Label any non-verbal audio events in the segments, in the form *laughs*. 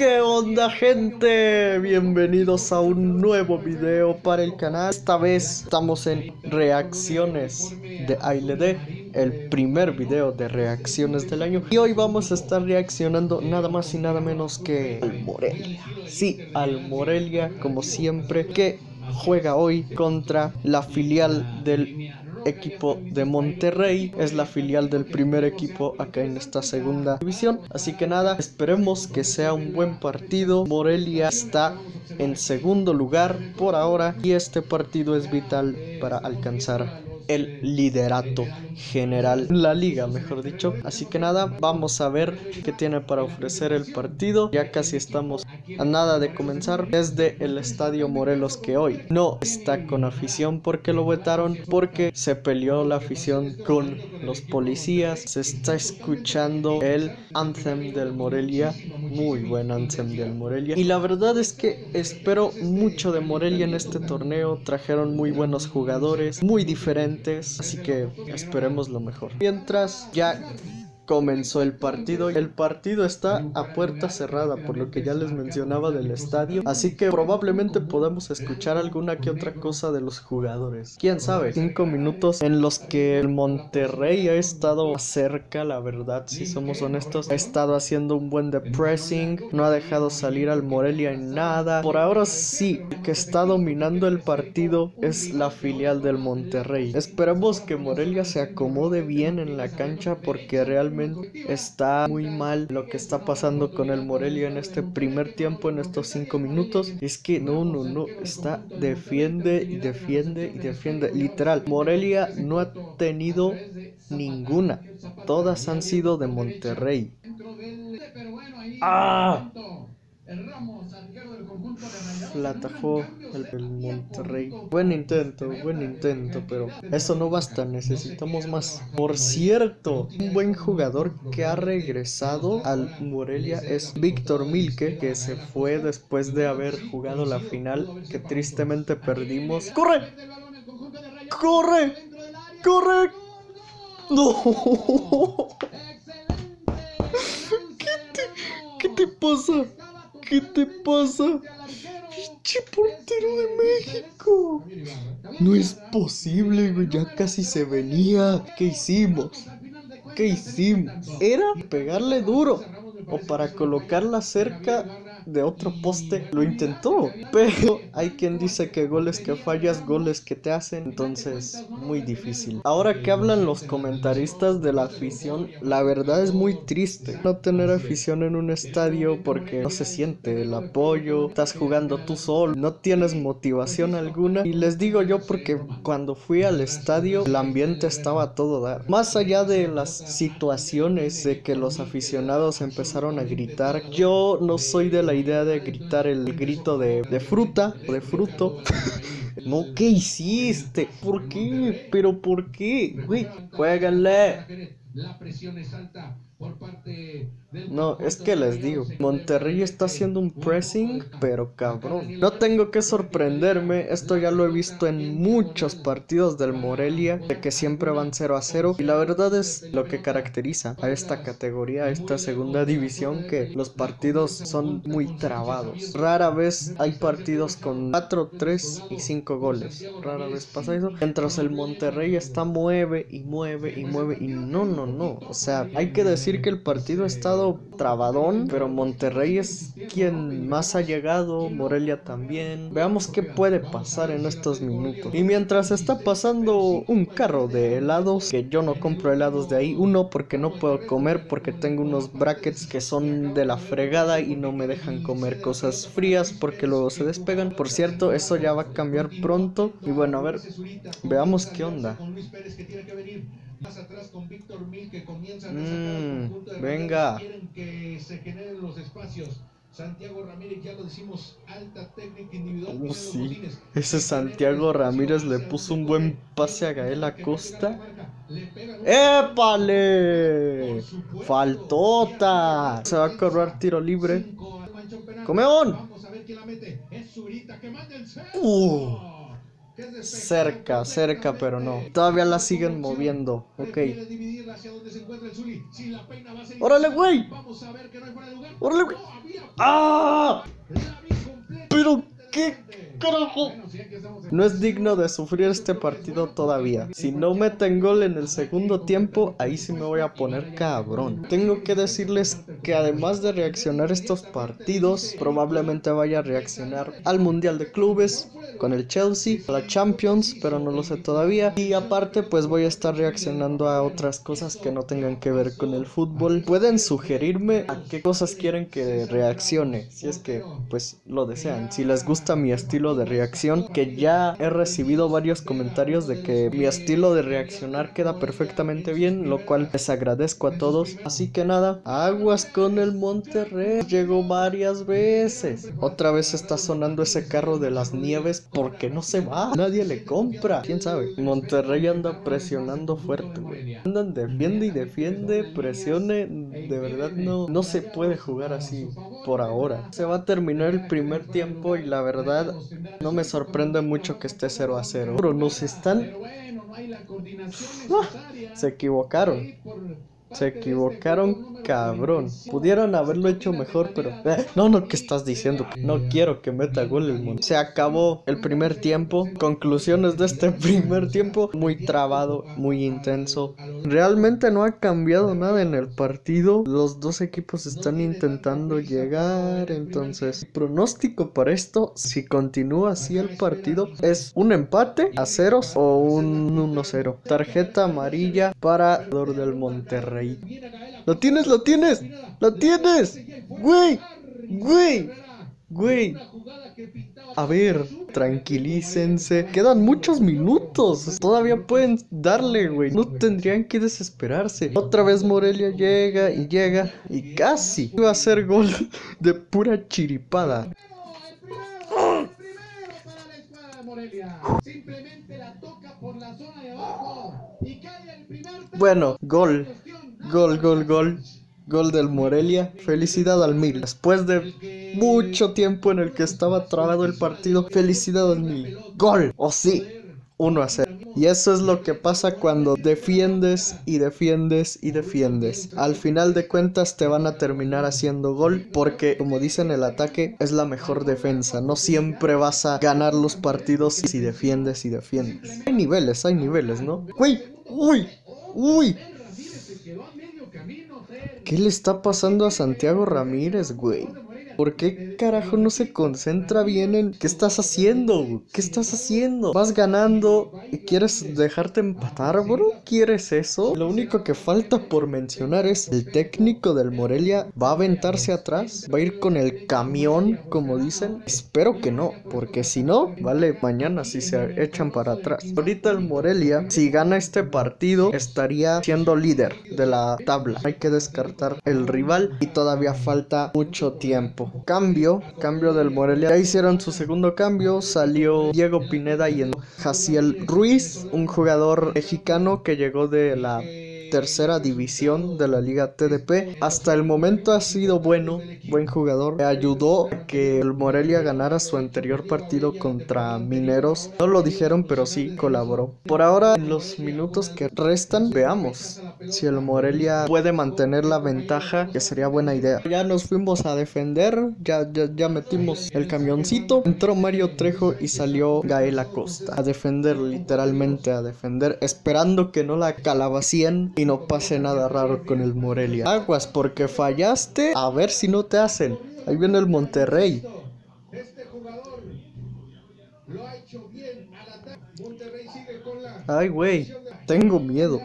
¿Qué onda gente? Bienvenidos a un nuevo video para el canal. Esta vez estamos en reacciones de ALD El primer video de reacciones del año. Y hoy vamos a estar reaccionando nada más y nada menos que al Morelia Sí, al Morelia como siempre Que juega hoy contra la filial del equipo de Monterrey. Es la filial del primer equipo acá en esta segunda división. Así que nada, esperemos que sea un buen partido. Morelia está en segundo lugar por ahora y este partido es vital para alcanzar el liderato general, la liga mejor dicho. Así que nada, vamos a ver qué tiene para ofrecer el partido. Ya casi estamos a nada de comenzar desde el Estadio Morelos que hoy no está con afición porque lo vetaron, porque se peleó la afición con los policías. Se está escuchando el anthem del Morelia, muy buen anthem del Morelia. Y la verdad es que espero mucho de Morelia en este torneo. Trajeron muy buenos jugadores, muy diferentes, así que esperemos lo mejor. Mientras ya comenzó el partido. El partido está a puerta cerrada, por lo que ya les mencionaba del estadio. Así que probablemente podamos escuchar alguna que otra cosa de los jugadores. Quién sabe, cinco minutos en los que el Monterrey ha estado cerca, la verdad, si somos honestos. Ha estado haciendo un buen de pressing, no ha dejado salir al Morelia en nada. Por ahora sí, que está dominando el partido es la filial del Monterrey. Esperemos que Morelia se acomode bien en la cancha porque realmente está muy mal lo que está pasando con el Morelia en este primer tiempo, en estos cinco minutos. Es que no, no, no, está defiende y defiende y defiende. Literal, Morelia no ha tenido ninguna. Todas han sido de Monterrey. ¡Ah! La atajó el, Monterrey. Buen intento, buen intento, pero eso no basta, necesitamos más. Por cierto, un buen jugador que ha regresado al Morelia es Víctor Milke, que se fue después de haber jugado la final, que tristemente perdimos. ¡Corre! ¡Corre! ¡Corre! ¡No! *laughs* ¿Qué te, qué te pasa? ¿Qué te pasa? ¡Pinche portero de México! No es posible, güey. Ya casi se venía. ¿Qué hicimos? ¿Qué hicimos? Era pegarle duro. O para colocarla cerca de otro poste lo intentó. Pero hay quien dice que goles que fallas, goles que te hacen. Entonces, muy difícil. Ahora que hablan los comentaristas de la afición, la verdad es muy triste no tener afición en un estadio porque no se siente el apoyo. Estás jugando tú solo, no tienes motivación alguna. Y les digo yo porque cuando fui al estadio, el ambiente estaba todo dar. Más allá de las situaciones de que los aficionados empezaron a gritar, yo no soy de la idea de gritar el grito de, fruta o de fruto. *laughs* no, ¿qué hiciste? ¿Por qué? ¿Pero por qué? Güey. La presión es alta no, es que les digo, Monterrey está haciendo un pressing, pero cabrón. No tengo que sorprenderme, esto ya lo he visto en muchos partidos del Morelia, de que siempre van 0 a 0. Y la verdad es lo que caracteriza a esta categoría, a esta segunda división, que los partidos son muy trabados. Rara vez hay partidos con 4, 3 y 5 goles. Rara vez pasa eso. Mientras el Monterrey está mueve y mueve y mueve y no, no, no. O sea, hay que decir que el partido ha estado trabadón, pero Monterrey es quien más ha llegado, Morelia también. Veamos qué puede pasar en estos minutos. Y mientras está pasando un carro de helados, que yo no compro helados de ahí, uno porque no puedo comer porque tengo unos brackets que son de la fregada y no me dejan comer cosas frías porque luego se despegan. Por cierto, eso ya va a cambiar pronto. Y bueno, a ver, veamos qué onda. Más atrás con Víctor Mil que comienza a mm, de venga. Quieren que se generen los espacios. Santiago Ramírez, ya lo decimos, alta técnica individual. Uh, sí. Ese Santiago Ramírez le puso un buen pase a Gael Acosta. ¡Épale! ¡Faltota! Se va a correr tiro libre. ¡Comeón! Vamos a ver quién la mete. Es Zurita que manda el centro. Cerca, cerca, pero no. Todavía la siguen moviendo. Ok. ¡Órale, güey! ¡Órale, güey! ¡Ah! ¿Pero qué carajo? No es digno de sufrir este partido todavía. Si no meten gol en el segundo tiempo, ahí sí me voy a poner cabrón. Tengo que decirles que además de reaccionar estos partidos, probablemente vaya a reaccionar al Mundial de Clubes con el Chelsea, a la Champions, pero no lo sé todavía. Y aparte, pues voy a estar reaccionando a otras cosas que no tengan que ver con el fútbol. Pueden sugerirme a qué cosas quieren que reaccione, si es que pues lo desean. Si les gusta mi estilo de reacción, que ya he recibido varios comentarios de que mi estilo de reaccionar queda perfectamente bien, lo cual les agradezco a todos. Así que nada, aguas con el Monterrey. Llegó varias veces. Otra vez está sonando ese carro de las nieves porque no se va. Nadie le compra. ¿Quién sabe? Monterrey anda presionando fuerte, güey. Andan defiende y defiende, presione. De verdad no, no se puede jugar así por ahora. Se va a terminar el primer tiempo y la verdad no me sorprende mucho que esté 0 a 0. Pero nos están... Ah, se equivocaron. Se equivocaron, cabrón. Pudieron haberlo hecho mejor, pero. Eh, no, no, ¿qué estás diciendo? No quiero que meta gol el mundo. Se acabó el primer tiempo. Conclusiones de este *laughs* primer tiempo: muy trabado, muy intenso. Realmente no ha cambiado nada en el partido. Los dos equipos están intentando llegar. Entonces, pronóstico para esto: si continúa así el partido, es un empate a ceros o un 1-0. Tarjeta amarilla para el del Monterrey. ¡Lo tienes, lo tienes! ¡Lo tienes! ¡Güey! ¡Güey! Güey. A ver, tranquilícense. Quedan muchos minutos. Todavía pueden darle, güey. No tendrían que desesperarse. Otra vez Morelia llega y llega y casi iba a hacer gol *laughs* de pura chiripada. Bueno, gol. Gol, gol, gol. Gol del Morelia. Felicidad al Mil. Después de mucho tiempo en el que estaba trabado el partido, felicidad al Mil. Gol. O sí. 1 a 0. Y eso es lo que pasa cuando defiendes y defiendes y defiendes. Al final de cuentas te van a terminar haciendo gol porque como dicen el ataque es la mejor defensa. No siempre vas a ganar los partidos si defiendes y defiendes. Hay niveles, hay niveles, ¿no? Uy, uy, uy. ¿Qué le está pasando a Santiago Ramírez, güey? ¿Por qué carajo no se concentra bien en qué estás haciendo? ¿Qué estás haciendo? Vas ganando y quieres dejarte empatar, bro. ¿Quieres eso? Lo único que falta por mencionar es el técnico del Morelia va a aventarse atrás, va a ir con el camión, como dicen. Espero que no, porque si no, vale mañana si se echan para atrás. Ahorita el Morelia, si gana este partido, estaría siendo líder de la tabla. Hay que descartar el rival y todavía falta mucho tiempo. Cambio, cambio del Morelia. Ya hicieron su segundo cambio. Salió Diego Pineda y en Jaciel Ruiz, un jugador mexicano que llegó de la tercera división de la liga TDP. Hasta el momento ha sido bueno, buen jugador. Ayudó a que el Morelia ganara su anterior partido contra Mineros. No lo dijeron, pero sí colaboró. Por ahora, en los minutos que restan, veamos si el Morelia puede mantener la ventaja, que sería buena idea. Ya nos fuimos a defender, ya, ya, ya metimos el camioncito. Entró Mario Trejo y salió Gael Acosta a defender, literalmente a defender, esperando que no la calabacien y no pase nada raro con el Morelia. Aguas, porque fallaste. A ver si no te hacen. Ahí viene el Monterrey. Ay, güey. Tengo miedo.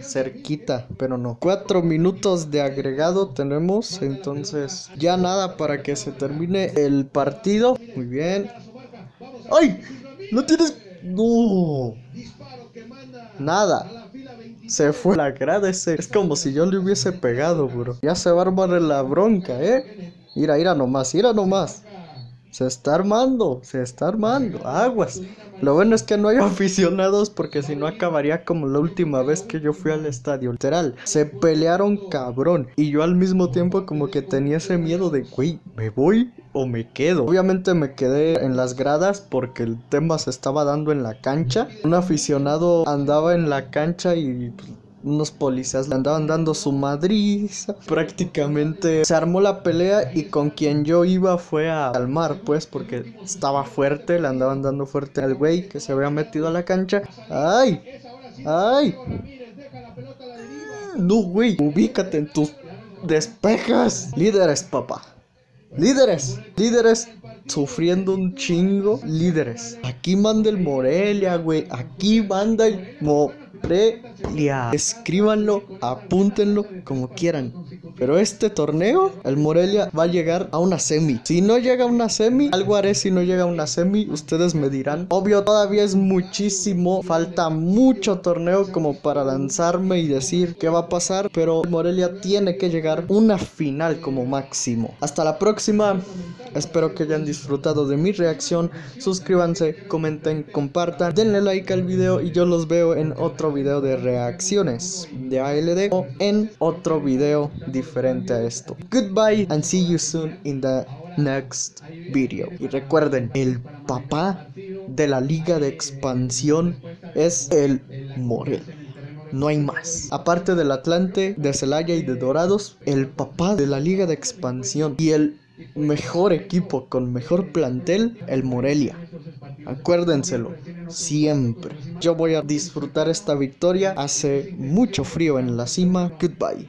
Cerquita, pero no. Cuatro minutos de agregado tenemos. Entonces, ya nada para que se termine el partido. Muy bien. ¡Ay! No tienes. No. Nada. Se fue la ese. Es como si yo le hubiese pegado, bro. Ya se va a armar la bronca, ¿eh? Mira, mira nomás, mira nomás. Se está armando, se está armando, aguas. Lo bueno es que no hay *laughs* aficionados porque si no acabaría como la última vez que yo fui al estadio. Literal, se pelearon cabrón. Y yo al mismo tiempo como que tenía ese miedo de, güey, ¿me voy o me quedo? Obviamente me quedé en las gradas porque el tema se estaba dando en la cancha. Un aficionado andaba en la cancha y pues, unos policías le andaban dando su madriza. Prácticamente se armó la pelea y con quien yo iba fue a calmar, pues, porque estaba fuerte, le andaban dando fuerte al güey que se había metido a la cancha. ¡Ay! ¡Ay! No, güey, ubícate en tus despejas. Líderes, papá. Líderes, líderes sufriendo un chingo. Líderes. Aquí manda el Morelia, güey. Aquí manda el Morelia. Escríbanlo, apúntenlo como quieran. Pero este torneo, el Morelia va a llegar a una semi. Si no llega a una semi, algo haré si no llega a una semi. Ustedes me dirán. Obvio, todavía es muchísimo. Falta mucho torneo como para lanzarme y decir qué va a pasar. Pero Morelia tiene que llegar una final como máximo. Hasta la próxima. Espero que hayan disfrutado de mi reacción. Suscríbanse, comenten, compartan. Denle like al video y yo los veo en otro video de reacciones de ALD o en otro video diferente a esto. Goodbye and see you soon in the next video. Y recuerden, el papá de la liga de expansión es el Morel. No hay más. Aparte del Atlante, de Celaya y de Dorados, el papá de la liga de expansión y el mejor equipo con mejor plantel, el Morelia. Acuérdenselo, siempre. Yo voy a disfrutar esta victoria. Hace mucho frío en la cima. Goodbye.